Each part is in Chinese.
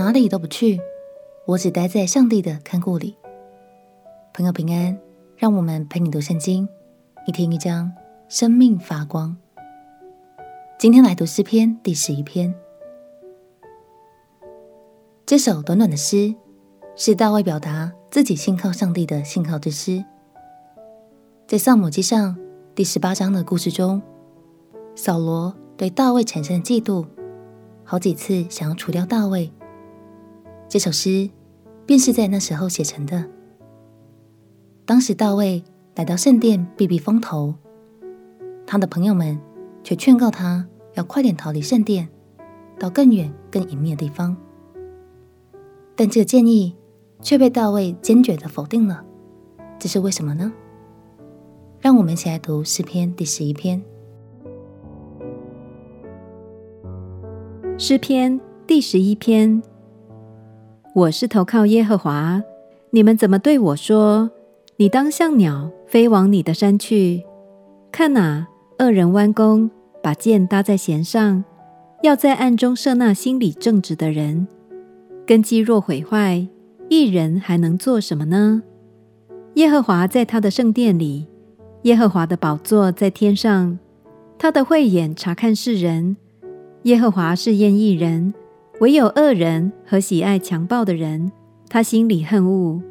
哪里都不去，我只待在上帝的看顾里。朋友平安，让我们陪你读圣经，一天一章，生命发光。今天来读诗篇第十一篇。这首短短的诗是大卫表达自己信靠上帝的信靠之诗。在撒母记上第十八章的故事中，扫罗对大卫产生嫉妒，好几次想要除掉大卫。这首诗便是在那时候写成的。当时大卫来到圣殿避避风头，他的朋友们却劝告他要快点逃离圣殿，到更远、更隐秘的地方。但这个建议却被大卫坚决地否定了，这是为什么呢？让我们一起来读诗篇第十一篇。诗篇第十一篇：我是投靠耶和华，你们怎么对我说？你当像鸟飞往你的山去。看哪，恶人弯弓，把箭搭在弦上，要在暗中射那心里正直的人。根基若毁坏，一人还能做什么呢？耶和华在他的圣殿里，耶和华的宝座在天上，他的慧眼察看世人。耶和华试验义人，唯有恶人和喜爱强暴的人，他心里恨恶。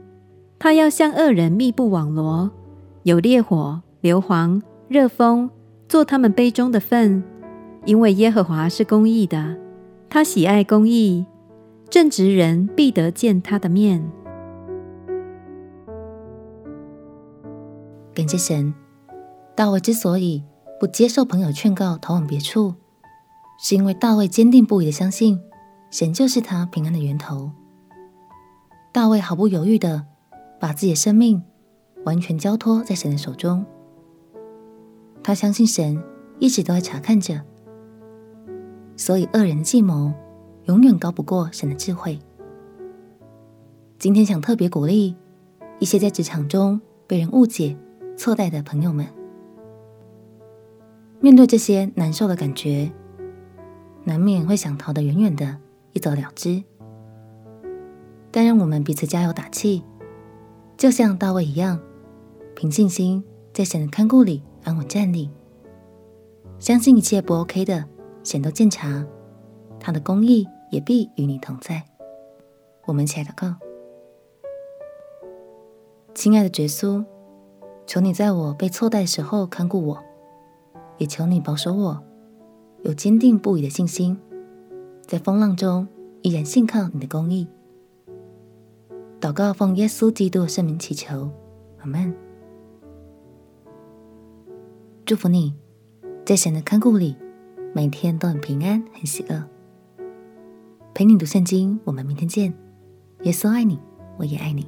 他要向恶人密布网罗，有烈火、硫磺、热风做他们杯中的粪，因为耶和华是公义的，他喜爱公义。正直人必得见他的面。感谢神，大卫之所以不接受朋友劝告，逃往别处，是因为大卫坚定不移的相信神就是他平安的源头。大卫毫不犹豫的把自己的生命完全交托在神的手中。他相信神一直都在查看着，所以恶人的计谋，永远高不过神的智慧。今天想特别鼓励一些在职场中被人误解、错待的朋友们，面对这些难受的感觉，难免会想逃得远远的，一走了之。但让我们彼此加油打气，就像大卫一样，凭信心在神的看顾里安稳站立，相信一切不 OK 的，神都鉴察，他的公义。也必与你同在。我们一起来祷告，亲爱的耶稣，求你在我被错待的时候看顾我，也求你保守我有坚定不移的信心，在风浪中依然信靠你的公义。祷告奉耶稣基督的圣名祈求，阿门。祝福你，在神的看顾里，每天都很平安、很喜乐。陪你读圣经，我们明天见。耶稣爱你，我也爱你。